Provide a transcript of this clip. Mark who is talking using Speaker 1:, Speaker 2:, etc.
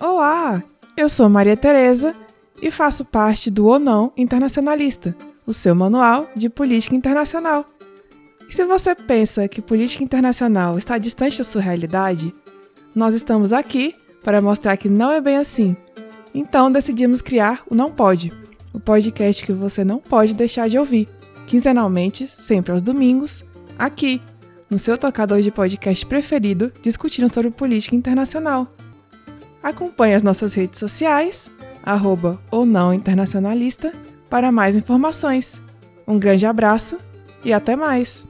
Speaker 1: Olá, eu sou Maria Tereza e faço parte do Ou Não Internacionalista, o seu manual de política internacional. E se você pensa que política internacional está distante da sua realidade, nós estamos aqui para mostrar que não é bem assim. Então decidimos criar o Não Pode, o podcast que você não pode deixar de ouvir, quinzenalmente, sempre aos domingos, aqui, no seu tocador de podcast preferido, discutindo sobre política internacional. Acompanhe as nossas redes sociais, arroba ou não internacionalista, para mais informações. Um grande abraço e até mais!